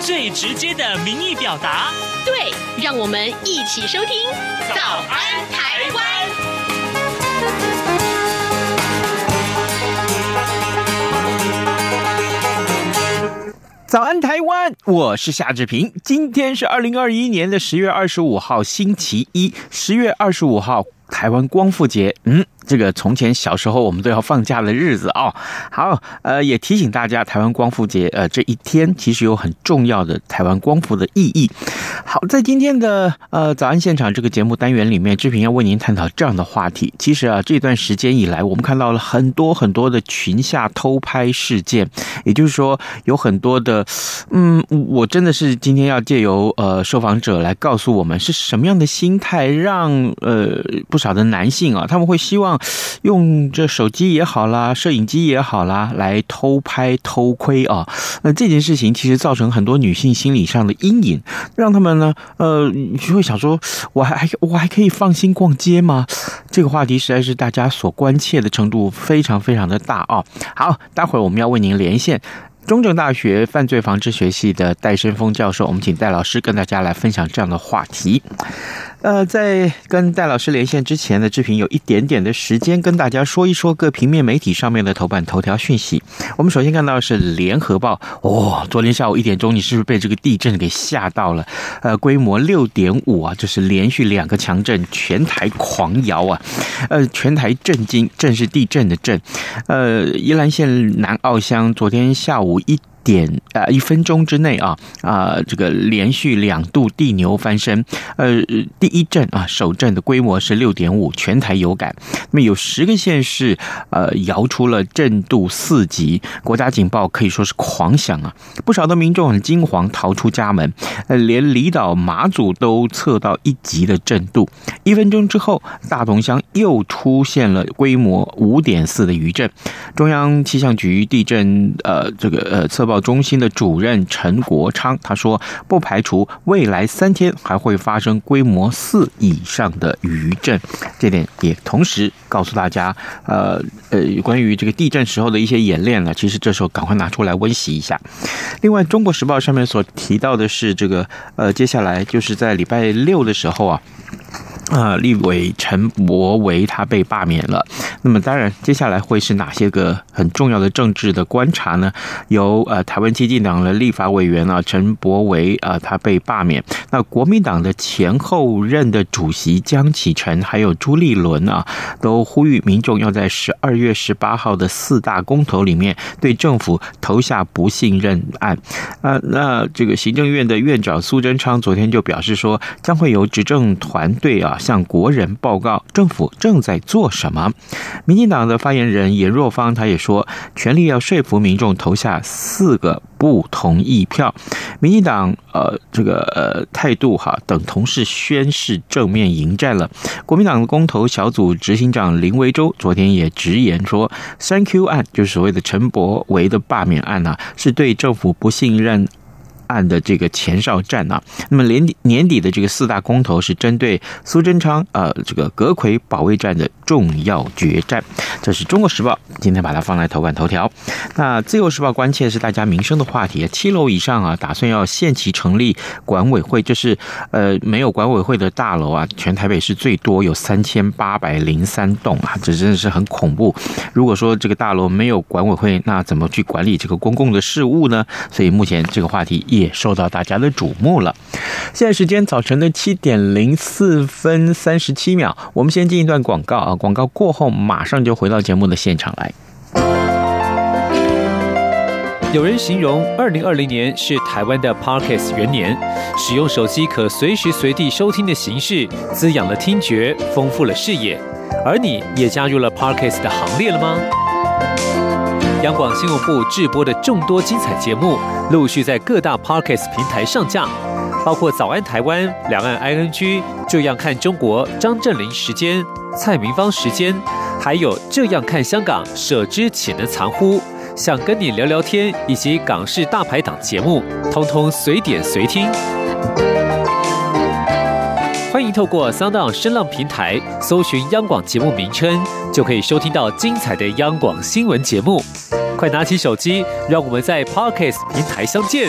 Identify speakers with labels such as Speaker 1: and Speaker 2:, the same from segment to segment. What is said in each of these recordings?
Speaker 1: 最直接的民意表达。
Speaker 2: 对，让我们一起收听《早安台湾》。
Speaker 3: 早安台湾，我是夏志平。今天是二零二一年的十月二十五号，星期一。十月二十五号，台湾光复节。嗯。这个从前小时候我们都要放假的日子哦，好，呃，也提醒大家，台湾光复节，呃，这一天其实有很重要的台湾光复的意义。好，在今天的呃早安现场这个节目单元里面，志平要为您探讨这样的话题。其实啊，这段时间以来，我们看到了很多很多的群下偷拍事件，也就是说，有很多的，嗯，我真的是今天要借由呃受访者来告诉我们，是什么样的心态让呃不少的男性啊，他们会希望。用这手机也好啦，摄影机也好啦，来偷拍偷窥啊。那这件事情其实造成很多女性心理上的阴影，让他们呢，呃，就会想说，我还我还可以放心逛街吗？这个话题实在是大家所关切的程度非常非常的大啊。好，待会儿我们要为您连线中正大学犯罪防治学系的戴申峰教授，我们请戴老师跟大家来分享这样的话题。呃，在跟戴老师连线之前呢，志平有一点点的时间跟大家说一说各平面媒体上面的头版头条讯息。我们首先看到是《联合报》哦，昨天下午一点钟，你是不是被这个地震给吓到了？呃，规模六点五啊，就是连续两个强震，全台狂摇啊，呃，全台震惊，震是地震的震。呃，宜兰县南澳乡昨天下午一。点啊，一分钟之内啊啊，这个连续两度地牛翻身，呃，第一震啊，首震的规模是六点五，全台有感。那么有十个县市呃摇出了震度四级，国家警报可以说是狂响啊，不少的民众很惊惶，逃出家门，呃，连离岛马祖都测到一级的震度。一分钟之后，大同乡又出现了规模五点四的余震。中央气象局地震呃这个呃测报。中心的主任陈国昌他说，不排除未来三天还会发生规模四以上的余震。这点也同时告诉大家，呃呃，关于这个地震时候的一些演练呢，其实这时候赶快拿出来温习一下。另外，《中国时报》上面所提到的是这个，呃，接下来就是在礼拜六的时候啊。啊，立委陈柏惟他被罢免了。那么当然，接下来会是哪些个很重要的政治的观察呢？由呃台湾基进党的立法委员啊陈柏惟啊他被罢免。那国民党的前后任的主席江启臣还有朱立伦啊，都呼吁民众要在十二月十八号的四大公投里面对政府投下不信任案。啊，那这个行政院的院长苏贞昌昨天就表示说，将会由执政团队啊。向国人报告政府正在做什么。民进党的发言人严若芳他也说，全力要说服民众投下四个不同意票。民进党呃这个呃态度哈等同是宣誓正面迎战了。国民党的公投小组执行长林维洲昨天也直言说，三 Q 案就是所谓的陈柏惟的罢免案啊，是对政府不信任。案的这个前哨战啊，那么年底年底的这个四大公投是针对苏贞昌呃这个阁魁保卫战的重要决战，这是中国时报今天把它放在头版头条。那自由时报关切是大家民生的话题，七楼以上啊，打算要限期成立管委会，就是呃没有管委会的大楼啊，全台北市最多有三千八百零三栋啊，这真的是很恐怖。如果说这个大楼没有管委会，那怎么去管理这个公共的事务呢？所以目前这个话题。也受到大家的瞩目了。现在时间早晨的七点零四分三十七秒，我们先进一段广告啊，广告过后马上就回到节目的现场来。
Speaker 4: 有人形容二零二零年是台湾的 Parkes 元年，使用手机可随时随地收听的形式，滋养了听觉，丰富了视野。而你也加入了 Parkes 的行列了吗？央广新闻部制播的众多精彩节目，陆续在各大 Parkes 平台上架。包括早安台湾、两岸 ING、这样看中国、张正林时间、蔡明芳时间，还有这样看香港、舍之岂能藏乎？想跟你聊聊天，以及港式大排档节目，通通随点随听。欢迎透过 Sound 声浪平台搜寻央广节目名称，就可以收听到精彩的央广新闻节目。快拿起手机，让我们在 Podcast 平台相见。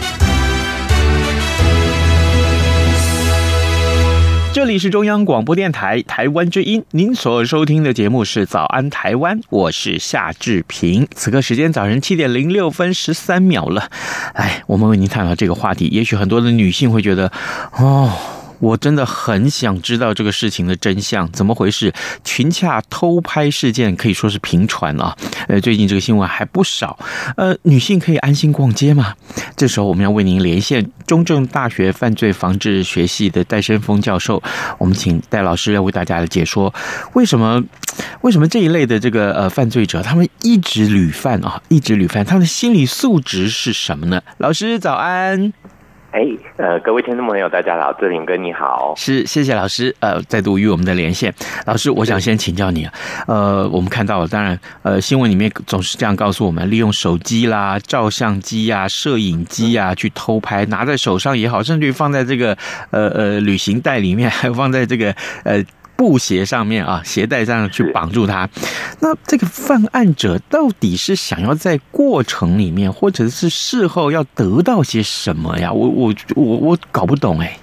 Speaker 3: 这里是中央广播电台台湾之音，您所收听的节目是《早安台湾》，我是夏志平。此刻时间早晨七点零六分十三秒了，哎，我们为您探讨这个话题，也许很多的女性会觉得，哦。我真的很想知道这个事情的真相，怎么回事？群洽偷拍事件可以说是频传啊，呃，最近这个新闻还不少。呃，女性可以安心逛街吗？这时候我们要为您连线中正大学犯罪防治学系的戴申峰教授，我们请戴老师要为大家解说，为什么为什么这一类的这个呃犯罪者，他们一直屡犯啊，一直屡犯，他们的心理素质是什么呢？老师早安。
Speaker 5: 哎，呃，各位听众朋友，大家好，志平哥你好，
Speaker 3: 是，谢谢老师，呃，再度与我们的连线，老师，我想先请教你，呃，我们看到了，当然，呃，新闻里面总是这样告诉我们，利用手机啦、照相机呀、啊、摄影机呀、啊、去偷拍，拿在手上也好，甚至于放在这个呃呃旅行袋里面，还有放在这个呃。布鞋上面啊，鞋带上去绑住他。那这个犯案者到底是想要在过程里面，或者是事后要得到些什么呀？我我我我搞不懂哎。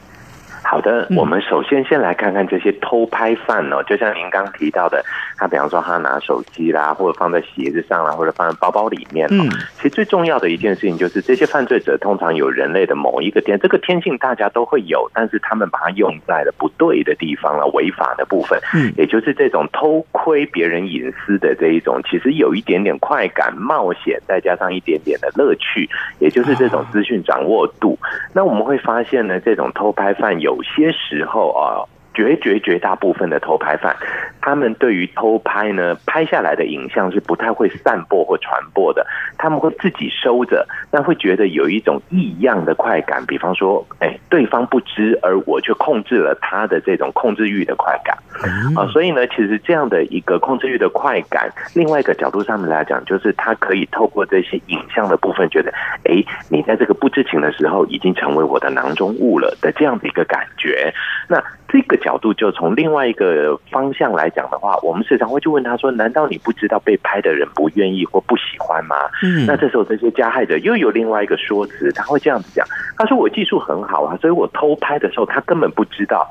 Speaker 5: 好的，我们首先先来看看这些偷拍犯哦，就像您刚提到的，他比方说他拿手机啦，或者放在鞋子上啦，或者放在包包里面。嗯，其实最重要的一件事情就是，这些犯罪者通常有人类的某一个天，这个天性大家都会有，但是他们把它用在了不对的地方了，违法的部分。嗯，也就是这种偷窥别人隐私的这一种，其实有一点点快感、冒险，再加上一点点的乐趣，也就是这种资讯掌握度。那我们会发现呢，这种偷拍犯有。有些时候啊。绝绝绝大部分的偷拍犯，他们对于偷拍呢，拍下来的影像是不太会散播或传播的，他们会自己收着，但会觉得有一种异样的快感，比方说，哎，对方不知，而我却控制了他的这种控制欲的快感啊，所以呢，其实这样的一个控制欲的快感，另外一个角度上面来讲，就是他可以透过这些影像的部分，觉得，哎，你在这个不知情的时候，已经成为我的囊中物了的这样的一个感觉，那。这个角度就从另外一个方向来讲的话，我们时常会去问他说：“难道你不知道被拍的人不愿意或不喜欢吗？”嗯，那这时候这些加害者又有另外一个说辞，他会这样子讲：“他说我技术很好啊，所以我偷拍的时候他根本不知道。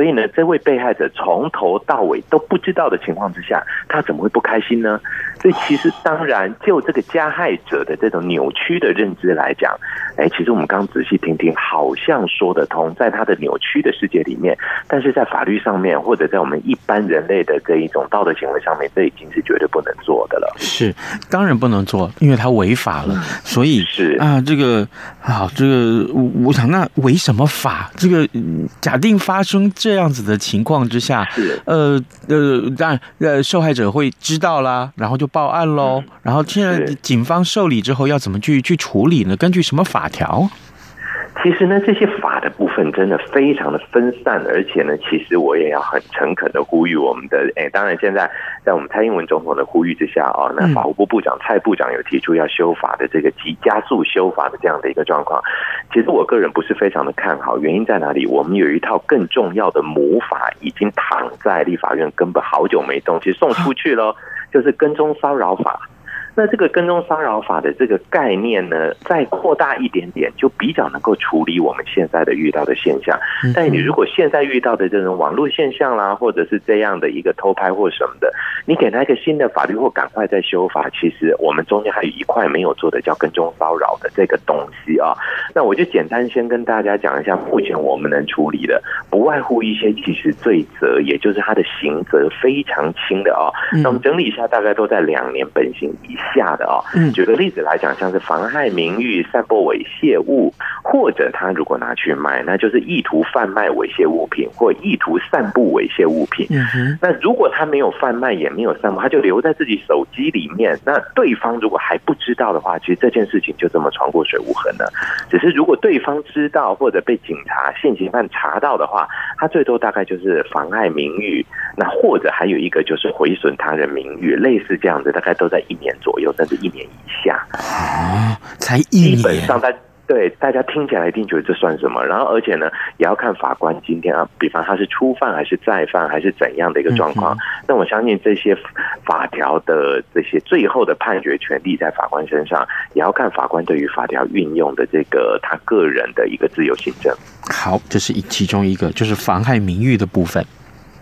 Speaker 5: 所以呢，这位被害者从头到尾都不知道的情况之下，他怎么会不开心呢？”所以其实当然，就这个加害者的这种扭曲的认知来讲，哎，其实我们刚仔细听听，好像说得通，在他的扭曲的世界里面。但是在法律上面，或者在我们一般人类的这一种道德行为上面，这已经是绝对不能做的了。
Speaker 3: 是，当然不能做，因为他违法了。所以
Speaker 5: 是
Speaker 3: 啊，这个好，这个我想，那违什么法？这个假定发生这样子的情况之下，呃呃，当然呃，受害者会知道啦，然后就报案喽。然后现在警方受理之后要怎么去去处理呢？根据什么法条？
Speaker 5: 其实呢，这些法的部分真的非常的分散，而且呢，其实我也要很诚恳的呼吁我们的，哎，当然现在在我们蔡英文总统的呼吁之下啊，那法务部部长蔡部长有提出要修法的这个急加速修法的这样的一个状况。其实我个人不是非常的看好，原因在哪里？我们有一套更重要的母法已经躺在立法院，根本好久没动，其实送出去了，就是跟踪骚扰法。那这个跟踪骚扰法的这个概念呢，再扩大一点点，就比较能够处理我们现在的遇到的现象。但你如果现在遇到的这种网络现象啦，或者是这样的一个偷拍或什么的，你给他一个新的法律或赶快再修法，其实我们中间还有一块没有做的，叫跟踪骚扰的这个东西啊。那我就简单先跟大家讲一下，目前我们能处理的，不外乎一些其实罪责，也就是他的刑责非常轻的啊。那我们整理一下，大概都在两年本刑以下的哦。举个例子来讲，像是妨害名誉、散播猥亵物，或者他如果拿去卖，那就是意图贩卖猥亵物品或意图散布猥亵物品。那如果他没有贩卖，也没有散布，他就留在自己手机里面，那对方如果还不知道的话，其实这件事情就这么船过水无痕了。只是如果对方知道或者被警察、现行犯查到的话，他最多大概就是妨碍名誉，那或者还有一个就是毁损他人名誉，类似这样子，大概都在一年左右，甚至一年以下。
Speaker 3: 啊，才一年。
Speaker 5: 基本上在。对，大家听起来一定觉得这算什么？然后，而且呢，也要看法官今天啊，比方他是初犯还是再犯，还是怎样的一个状况。那我相信这些法条的这些最后的判决权利在法官身上，也要看法官对于法条运用的这个他个人的一个自由行政。
Speaker 3: 好，这是一其中一个，就是妨害名誉的部分。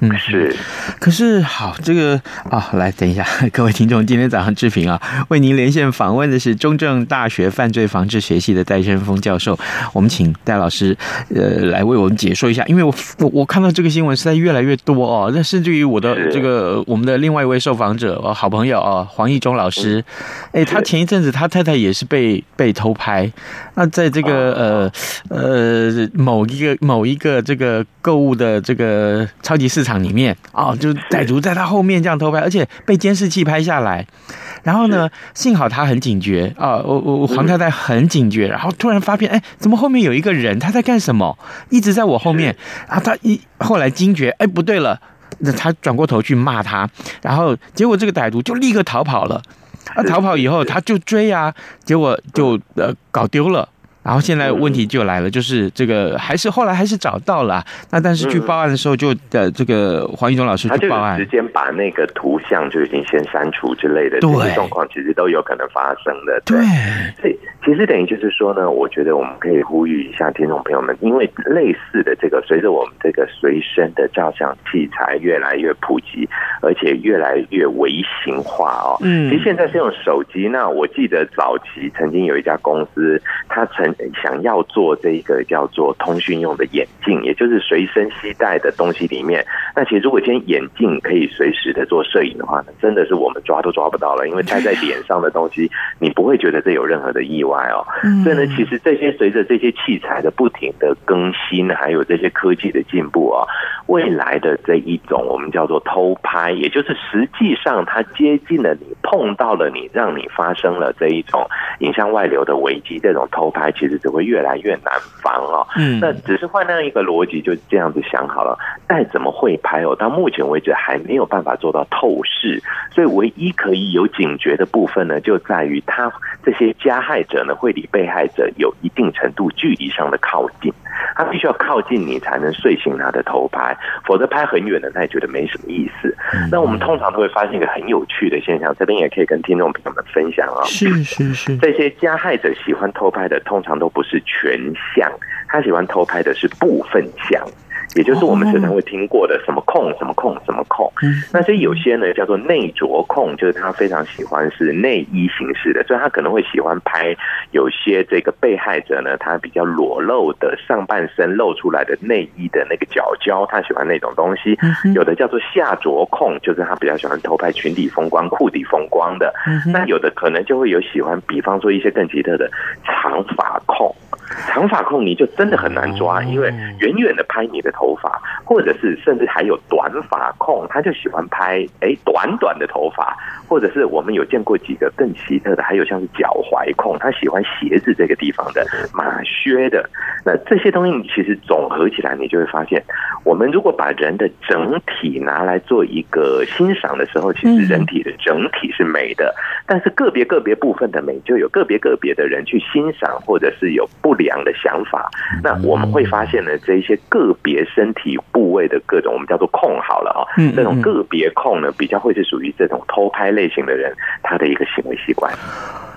Speaker 5: 嗯，是，
Speaker 3: 可是好，这个啊、哦，来等一下，各位听众，今天早上志平啊，为您连线访问的是中正大学犯罪防治学系的戴伸峰教授，我们请戴老师呃来为我们解说一下，因为我我我看到这个新闻实在越来越多哦，那甚至于我的这个我们的另外一位受访者哦，好朋友哦，黄义忠老师，哎，他前一阵子他太太也是被被偷拍，那在这个呃呃某一个某一个这个购物的这个超级市场。场里面哦，就歹徒在他后面这样偷拍，而且被监视器拍下来。然后呢，幸好他很警觉啊，我我黄太太很警觉。然后突然发现，哎，怎么后面有一个人？他在干什么？一直在我后面。然后他一后来惊觉，哎，不对了，那他转过头去骂他。然后结果这个歹徒就立刻逃跑了。啊，逃跑以后他就追啊，结果就呃搞丢了。然后现在问题就来了，就是这个还是后来还是找到了，那但是去报案的时候就呃这个黄一中老师去报案，
Speaker 5: 直接把那个图像就已经先删除之类的，这些状况其实都有可能发生的。对，所以其实等于就是说呢，我觉得我们可以呼吁一下听众朋友们，因为类似的这个随着我们这个随身的照相器材越来越普及，而且越来越微型化哦。嗯，其实现在是用手机。那我记得早期曾经有一家公司，他曾想要做这个叫做通讯用的眼镜，也就是随身携带的东西里面。那其实如果今天眼镜可以随时的做摄影的话呢，真的是我们抓都抓不到了，因为戴在脸上的东西，你不会觉得这有任何的意外哦。所以呢，其实这些随着这些器材的不停的更新，还有这些科技的进步啊，未来的这一种我们叫做偷拍，也就是实际上它接近了你，碰到了你，让你发生了这一种影像外流的危机，这种偷拍其实。只会越来越难防哦。嗯，那只是换那样一个逻辑，就这样子想好了。再怎么会拍哦，到目前为止还没有办法做到透视。所以唯一可以有警觉的部分呢，就在于他这些加害者呢，会离被害者有一定程度距离上的靠近。他必须要靠近你才能睡醒他的偷拍，否则拍很远的，他也觉得没什么意思。那我们通常都会发现一个很有趣的现象，这边也可以跟听众朋友们分享啊。
Speaker 3: 是是是，
Speaker 5: 这些加害者喜欢偷拍的，通常常都不是全像，他喜欢偷拍的是部分像。也就是我们经常会听过的什么控什么控什么控，那所以有些呢叫做内着控，就是他非常喜欢是内衣形式的，所以他可能会喜欢拍有些这个被害者呢，他比较裸露的上半身露出来的内衣的那个角角，他喜欢那种东西。有的叫做下着控，就是他比较喜欢偷拍裙底风光、裤底风光的。那有的可能就会有喜欢，比方说一些更奇特的长发控。长发控你就真的很难抓，因为远远的拍你的头发，或者是甚至还有短发控，他就喜欢拍哎短短的头发，或者是我们有见过几个更奇特的，还有像是脚踝控，他喜欢鞋子这个地方的马靴的。那这些东西你其实总合起来，你就会发现，我们如果把人的整体拿来做一个欣赏的时候，其实人体的整体是美的，但是个别个别部分的美，就有个别个别的人去欣赏，或者是有不。良的的想法。那我们会发现呢，这一些个别身体部位的各种，我们叫做控好了啊，这种个别控呢，比较会是属于这种偷拍类型的人，他的一个行为习惯。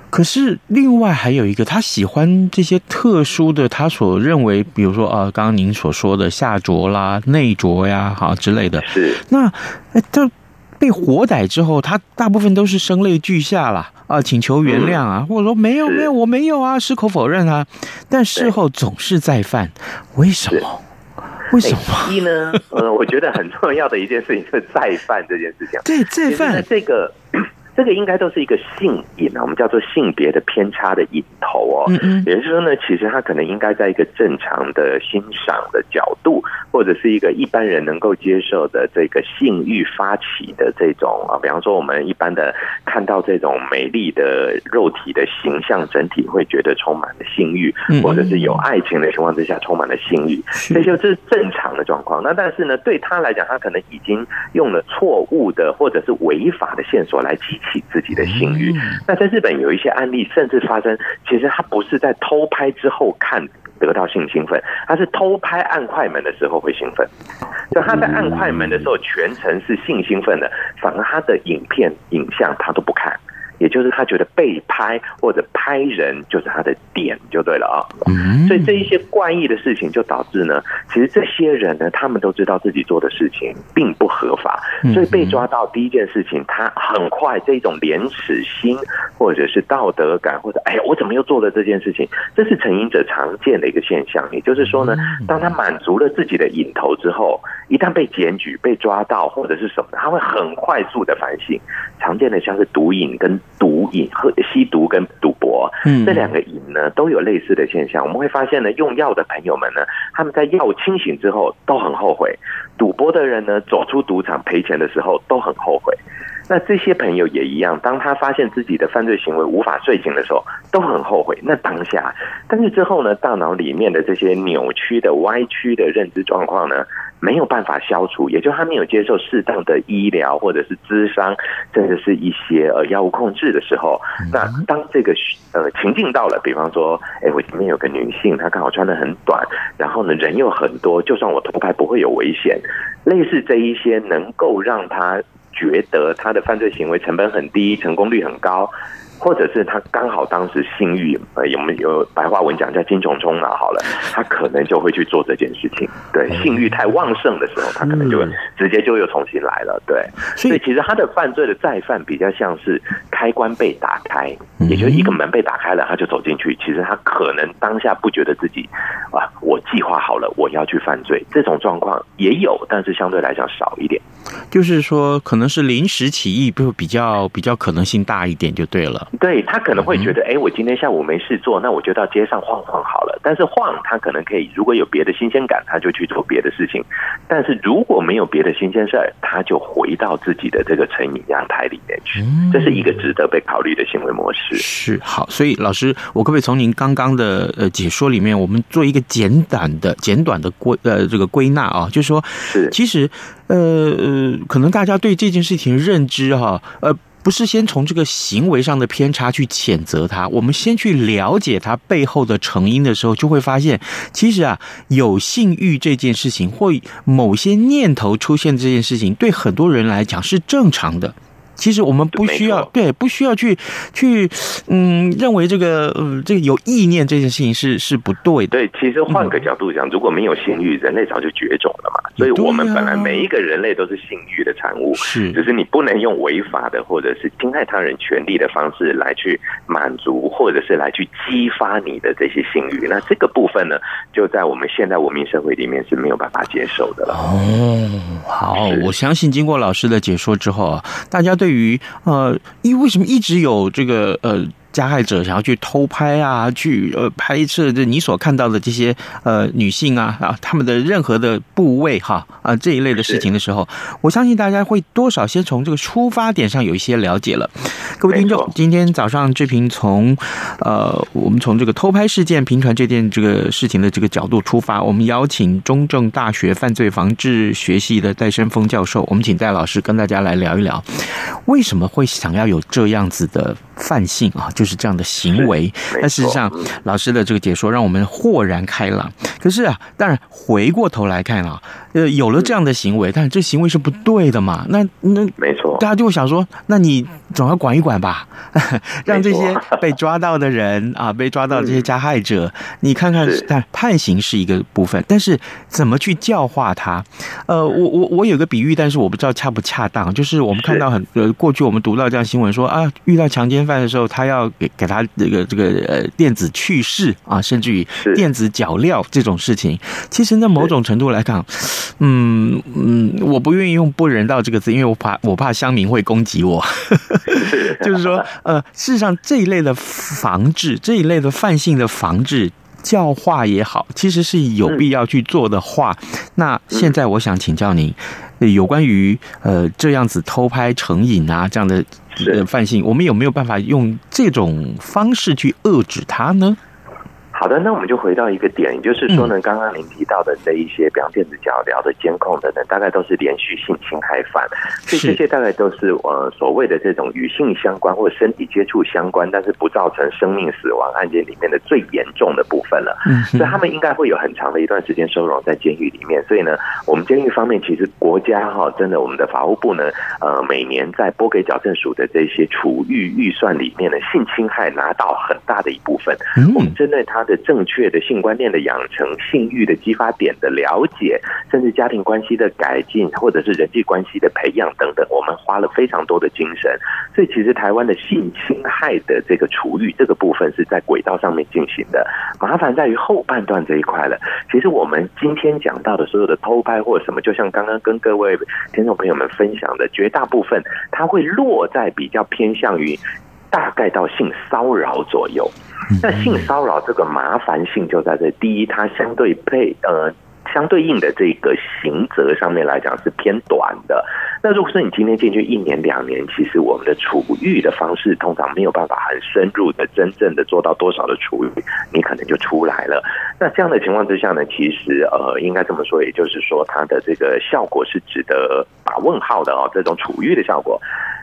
Speaker 3: 可是另外还有一个，他喜欢这些特殊的，他所认为，比如说啊，刚刚您所说的下着啦、内着呀，哈之类的。
Speaker 5: 是。
Speaker 3: 那哎，这被活逮之后，他大部分都是声泪俱下啦，啊，请求原谅啊，或者说没有没有，我没有啊，矢口否认啊。但事后总是再犯，为什么？为什么？
Speaker 5: 一呢？呃，我觉得很重要的一件事情就是再犯这件事情。
Speaker 3: 对，再犯
Speaker 5: 这个。这个应该都是一个性瘾啊，我们叫做性别的偏差的瘾头哦。嗯嗯，也就是说呢，其实他可能应该在一个正常的欣赏的角度，或者是一个一般人能够接受的这个性欲发起的这种啊，比方说我们一般的看到这种美丽的肉体的形象，整体会觉得充满了性欲，或者是有爱情的情况之下充满了性欲，这就是正常的状况。那但是呢，对他来讲，他可能已经用了错误的或者是违法的线索来激起自己的性欲。那在日本有一些案例，甚至发生，其实他不是在偷拍之后看得到性兴奋，他是偷拍按快门的时候会兴奋。就他在按快门的时候全程是性兴奋的，反而他的影片影像他都不看。也就是他觉得被拍或者拍人就是他的点就对了啊，所以这一些怪异的事情就导致呢，其实这些人呢，他们都知道自己做的事情并不合法，所以被抓到第一件事情，他很快这种廉耻心或者是道德感或者哎呀我怎么又做了这件事情，这是成瘾者常见的一个现象。也就是说呢，当他满足了自己的瘾头之后，一旦被检举、被抓到或者是什么，他会很快速的反省。常见的像是毒瘾跟毒瘾和吸毒跟赌博，嗯，这两个瘾呢都有类似的现象。我们会发现呢，用药的朋友们呢，他们在药清醒之后都很后悔；赌博的人呢，走出赌场赔钱的时候都很后悔。那这些朋友也一样，当他发现自己的犯罪行为无法睡醒的时候，都很后悔。那当下，但是之后呢，大脑里面的这些扭曲的、歪曲的认知状况呢，没有办法消除，也就他没有接受适当的医疗或者是咨商，甚至是一些呃药物控制的时候，那当这个呃情境到了，比方说，哎，我前面有个女性，她刚好穿得很短，然后呢人又很多，就算我偷拍不会有危险，类似这一些能够让她。觉得他的犯罪行为成本很低，成功率很高。或者是他刚好当时性欲，呃，有没有白话文讲叫精虫冲脑好了，他可能就会去做这件事情。对，性欲太旺盛的时候，他可能就会直接就又重新来了。对，所以其实他的犯罪的再犯比较像是开关被打开，也就是一个门被打开了，他就走进去。其实他可能当下不觉得自己啊，我计划好了我要去犯罪，这种状况也有，但是相对来讲少一点。
Speaker 3: 就是说，可能是临时起意，不比较比较可能性大一点，就对了。
Speaker 5: 对，他可能会觉得，哎，我今天下午没事做，那我就到街上晃晃好了。但是晃，他可能可以，如果有别的新鲜感，他就去做别的事情。但是如果没有别的新鲜事儿，他就回到自己的这个成瘾阳台里面去。这是一个值得被考虑的行为模式。
Speaker 3: 是好，所以老师，我可不可以从您刚刚的呃解说里面，我们做一个简短的、简短的归呃这个归纳啊？就是说，是其实呃呃，可能大家对这件事情的认知哈，呃。不是先从这个行为上的偏差去谴责他，我们先去了解他背后的成因的时候，就会发现，其实啊，有性欲这件事情或某些念头出现这件事情，对很多人来讲是正常的。其实我们不需要对，不需要去去嗯，认为这个呃这个有意念这件事情是是不对的。
Speaker 5: 对，其实换个角度讲，如果没有性欲，人类早就绝种了嘛。所以我们本来每一个人类都是性欲的产物，是，只是你不能用违法的或者是侵害他人权利的方式来去满足，或者是来去激发你的这些性欲。那这个部分呢，就在我们现代文明社会里面是没有办法接受的了。
Speaker 3: 哦，好，我相信经过老师的解说之后啊，大家对。对于呃，因为为什么一直有这个呃？加害者想要去偷拍啊，去呃拍摄这你所看到的这些呃女性啊啊，他们的任何的部位哈啊这一类的事情的时候，我相信大家会多少先从这个出发点上有一些了解了。各位听众，今天早上志平从呃我们从这个偷拍事件频传这件这个事情的这个角度出发，我们邀请中正大学犯罪防治学系的戴生峰教授，我们请戴老师跟大家来聊一聊，为什么会想要有这样子的犯性啊？就是这样的行为。但事实上，老师的这个解说让我们豁然开朗。可是啊，当然回过头来看啊，呃，有了这样的行为，但这行为是不对的嘛？那那
Speaker 5: 没错，
Speaker 3: 大家就会想说，那你总要管一管吧，让这些 被抓到的人啊，被抓到这些加害者，你看看，但判刑是一个部分，但是怎么去教化他？呃，我我我有个比喻，但是我不知道恰不恰当，就是我们看到很呃，过去我们读到这样新闻说啊，遇到强奸犯的时候，他要给给他这个这个呃电子去世啊，甚至于电子脚镣这种事情，其实那某种程度来讲，嗯嗯，我不愿意用不人道这个字，因为我怕我怕乡民会攻击我，就是说呃，事实上这一类的防治，这一类的泛性的防治。教化也好，其实是有必要去做的话，嗯、那现在我想请教您，有关于呃这样子偷拍成瘾啊这样的呃犯性，我们有没有办法用这种方式去遏制它呢？
Speaker 5: 好的，那我们就回到一个点，就是说呢，刚刚您提到的这一些，比方电子脚镣的监控等等，大概都是连续性侵害犯，所以这些大概都是呃所谓的这种与性相关或者身体接触相关，但是不造成生命死亡案件里面的最严重的部分了。嗯，所以他们应该会有很长的一段时间收容在监狱里面。所以呢，我们监狱方面其实国家哈，真的我们的法务部呢，呃，每年在拨给矫正署的这些处遇预算里面的性侵害拿到很大的一部分。嗯，我们针对他的。正确的性观念的养成、性欲的激发点的了解，甚至家庭关系的改进，或者是人际关系的培养等等，我们花了非常多的精神。所以，其实台湾的性侵害的这个处遇这个部分是在轨道上面进行的。麻烦在于后半段这一块了。其实我们今天讲到的所有的偷拍或者什么，就像刚刚跟各位听众朋友们分享的，绝大部分它会落在比较偏向于。大概到性骚扰左右，那性骚扰这个麻烦性就在这。第一，它相对配呃相对应的这个刑责上面来讲是偏短的。那如果说你今天进去一年两年，其实我们的处遇的方式通常没有办法很深入的、真正的做到多少的处遇，你可能就出来了。那这样的情况之下呢，其实呃应该这么说，也就是说它的这个效果是值得打问号的哦。这种处遇的效果。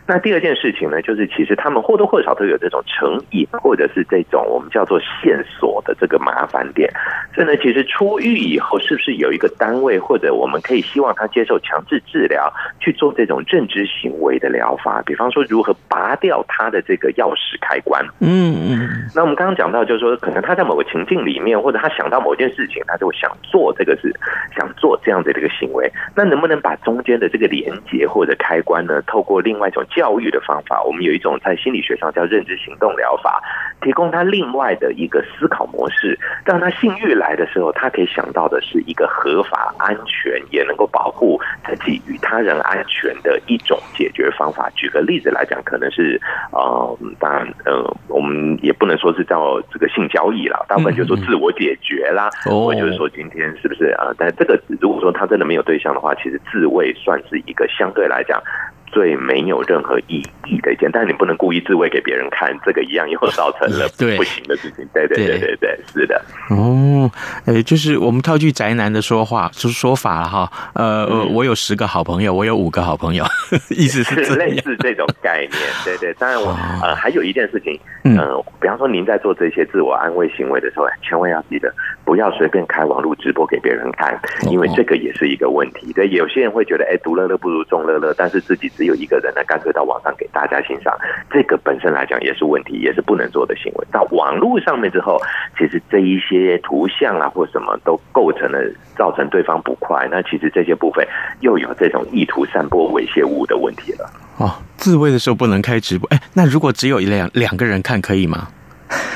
Speaker 5: 那第二件事情呢，就是其实他们或多或少都有这种成瘾，或者是这种我们叫做线索的这个麻烦点。所以呢，其实出狱以后，是不是有一个单位，或者我们可以希望他接受强制治疗，去做这种认知行为的疗法？比方说，如何拔掉他的这个钥匙开关？嗯嗯。那我们刚刚讲到，就是说，可能他在某个情境里面，或者他想到某件事情，他就想做这个事，想做这样的这个行为。那能不能把中间的这个连接或者开关呢，透过另外一种教育的方法，我们有一种在心理学上叫认知行动疗法，提供他另外的一个思考模式，让他性欲来的时候，他可以想到的是一个合法、安全，也能够保护自己与他人安全的一种解决方法。举个例子来讲，可能是呃，当然呃，我们也不能说是叫这个性交易了，大部分就是说自我解决啦，或者就是说今天是不是啊？但这个如果说他真的没有对象的话，其实自慰算是一个相对来讲。最没有任何意义的一件，但是你不能故意自慰给别人看，这个一样又造成了 不行的事情。对对对对对，是的。哦，
Speaker 3: 呃，就是我们套句宅男的说话，就是说法了哈。呃，嗯、我有十个好朋友，我有五个好朋友，意思是
Speaker 5: 类似这种概念。对对，当然我呃还有一件事情，嗯、呃，比方说您在做这些自我安慰行为的时候，千万要记得不要随便开网络直播给别人看，因为这个也是一个问题。对，有些人会觉得，哎，独乐乐不如众乐乐，但是自己。只有一个人呢，干脆到网上给大家欣赏，这个本身来讲也是问题，也是不能做的行为。到网络上面之后，其实这一些图像啊或什么都构成了造成对方不快，那其实这些部分又有这种意图散播猥亵物的问题了。
Speaker 3: 哦，自慰的时候不能开直播，哎，那如果只有一两两个人看可以吗？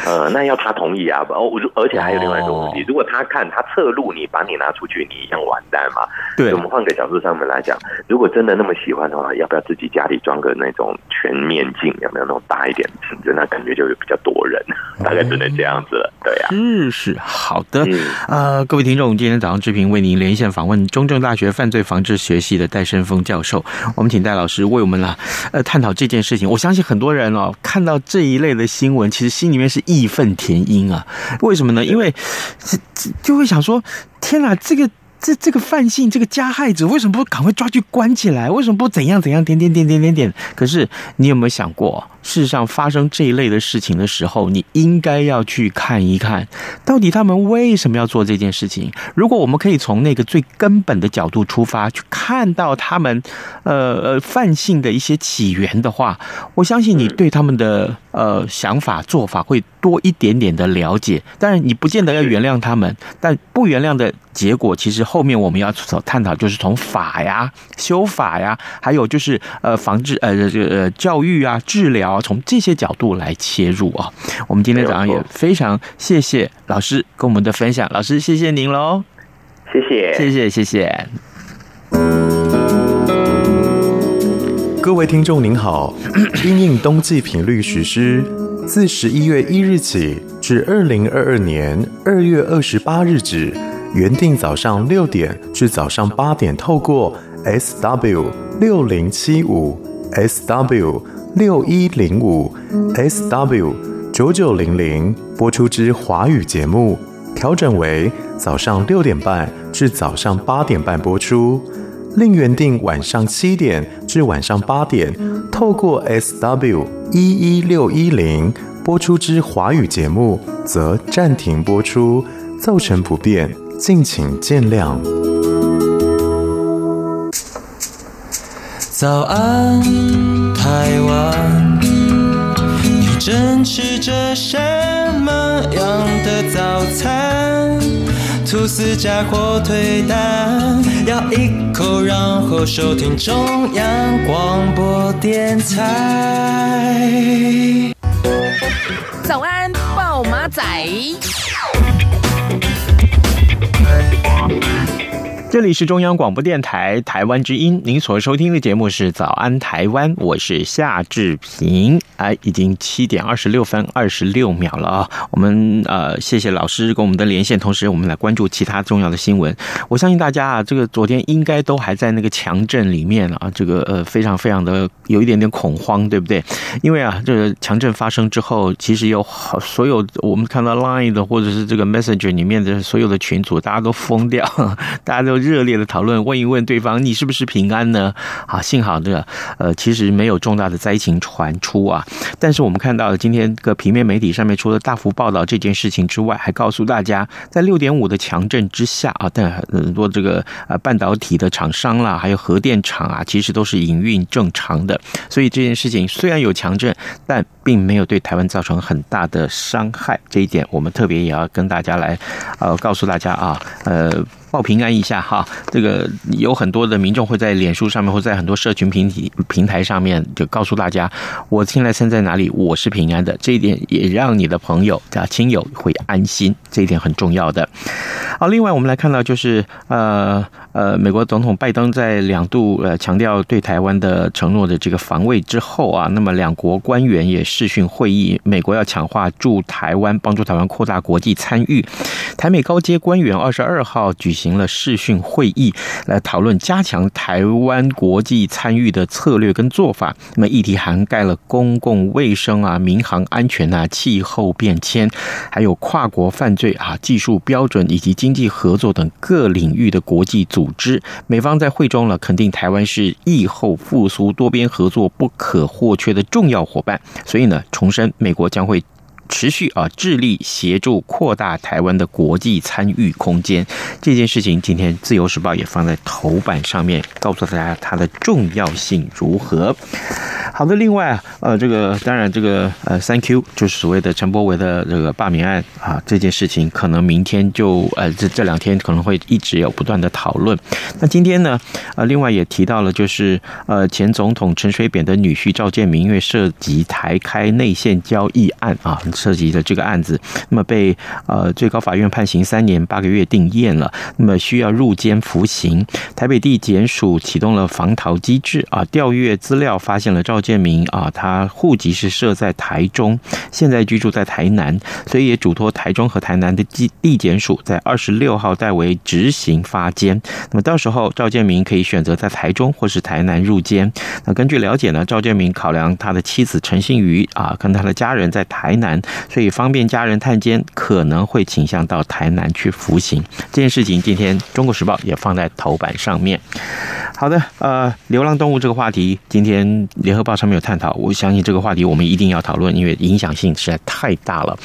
Speaker 5: 呃，那要他同意啊，哦，而且还有另外一个问题，如果他看他侧录你，把你拿出去，你一样完蛋嘛。对，我们换个角度上面来讲，如果真的那么喜欢的话，要不要自己家里装个那种全面镜？有没有那种大一点的镜子？那感觉就比较多人，大概只能这样子了。对呀、啊，
Speaker 3: 是是好的。呃，各位听众，今天早上志平为您连线访问中正大学犯罪防治学系的戴胜峰教授，我们请戴老师为我们来呃探讨这件事情。我相信很多人哦，看到这一类的新闻，其实心里面是义愤填膺啊。为什么呢？因为这这就会想说，天哪，这个。这这个犯性，这个加害者为什么不赶快抓去关起来？为什么不怎样怎样点点点点点点？可是你有没有想过，事实上发生这一类的事情的时候，你应该要去看一看，到底他们为什么要做这件事情。如果我们可以从那个最根本的角度出发，去看到他们呃呃犯性的一些起源的话，我相信你对他们的呃想法做法会多一点点的了解。当然，你不见得要原谅他们，但不原谅的结果，其实后面我们要所探讨就是从法呀、修法呀，还有就是呃防治呃这呃教育啊、治疗啊，从这些角度来切入啊。我们今天早上也非常谢谢老师跟我们的分享，老师谢谢您喽，
Speaker 5: 谢谢，
Speaker 3: 谢谢，谢谢。
Speaker 6: 各位听众您好，因应冬季频率实施，自十一月一日起至二零二二年二月二十八日止，原定早上六点至早上八点，透过 SW 六零七五、SW 六一零五、SW 九九零零播出之华语节目，调整为早上六点半至早上八点半播出。另原定晚上七点至晚上八点，透过 SW 一一六一零播出之华语节目，则暂停播出，造成不便，敬请见谅。
Speaker 7: 早安，台湾，你正吃着什么样的早餐？吐司加火腿蛋，咬一口，然后收听中央广播电台。
Speaker 2: 早安，报马仔。
Speaker 3: 这里是中央广播电台台湾之音，您所收听的节目是《早安台湾》，我是夏志平。哎，已经七点二十六分二十六秒了啊！我们呃，谢谢老师跟我们的连线，同时我们来关注其他重要的新闻。我相信大家啊，这个昨天应该都还在那个强震里面啊，这个呃，非常非常的有一点点恐慌，对不对？因为啊，这个强震发生之后，其实有好所有我们看到 Line 的或者是这个 Messenger 里面的所有的群组，大家都疯掉，大家都。热烈的讨论，问一问对方，你是不是平安呢？啊，幸好这个呃，其实没有重大的灾情传出啊。但是我们看到今天个平面媒体上面，除了大幅报道这件事情之外，还告诉大家，在六点五的强震之下啊，但很多这个呃半导体的厂商啦，还有核电厂啊，其实都是营运正常的。所以这件事情虽然有强震，但并没有对台湾造成很大的伤害。这一点我们特别也要跟大家来呃告诉大家啊，呃。报平安一下哈，这个有很多的民众会在脸书上面，或在很多社群平体平台上面，就告诉大家，我现在身在哪里，我是平安的。这一点也让你的朋友啊亲友会安心，这一点很重要的。好，另外我们来看到就是呃呃，美国总统拜登在两度呃强调对台湾的承诺的这个防卫之后啊，那么两国官员也视讯会议，美国要强化驻台湾，帮助台湾扩大国际参与。台美高阶官员二十二号举行。行了视讯会议，来讨论加强台湾国际参与的策略跟做法。那么议题涵盖了公共卫生啊、民航安全啊、气候变迁，还有跨国犯罪啊、技术标准以及经济合作等各领域的国际组织。美方在会中呢肯定台湾是疫后复苏多边合作不可或缺的重要伙伴。所以呢，重申美国将会。持续啊，致力协助扩大台湾的国际参与空间。这件事情，今天《自由时报》也放在头版上面，告诉大家它的重要性如何。好的，另外啊，呃，这个当然，这个呃，Thank you，就是所谓的陈柏维的这个罢免案啊，这件事情可能明天就呃，这这两天可能会一直有不断的讨论。那今天呢，呃，另外也提到了，就是呃，前总统陈水扁的女婿赵建明，因为涉及台开内线交易案啊。涉及的这个案子，那么被呃最高法院判刑三年八个月定谳了，那么需要入监服刑。台北地检署启动了防逃机制啊，调阅资料发现了赵建明啊，他户籍是设在台中，现在居住在台南，所以也嘱托台中和台南的地地检署在二十六号代为执行发监。那么到时候赵建明可以选择在台中或是台南入监。那根据了解呢，赵建明考量他的妻子陈幸妤啊，跟他的家人在台南。所以方便家人探监，可能会倾向到台南去服刑。这件事情，今天《中国时报》也放在头版上面。好的，呃，流浪动物这个话题，今天联合报上面有探讨，我相信这个话题我们一定要讨论，因为影响性实在太大了。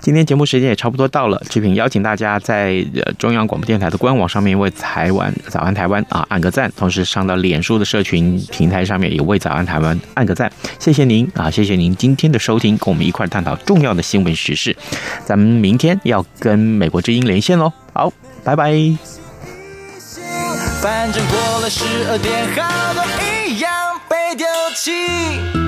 Speaker 3: 今天节目时间也差不多到了，志平邀请大家在中央广播电台的官网上面为台湾早安台湾啊按个赞，同时上到脸书的社群平台上面也为早安台湾按个赞，谢谢您啊，谢谢您今天的收听，跟我们一块探讨重要的新闻时事。咱们明天要跟美国之音连线喽，好，拜拜。
Speaker 7: 反正过了十二点，好多一样被丢弃。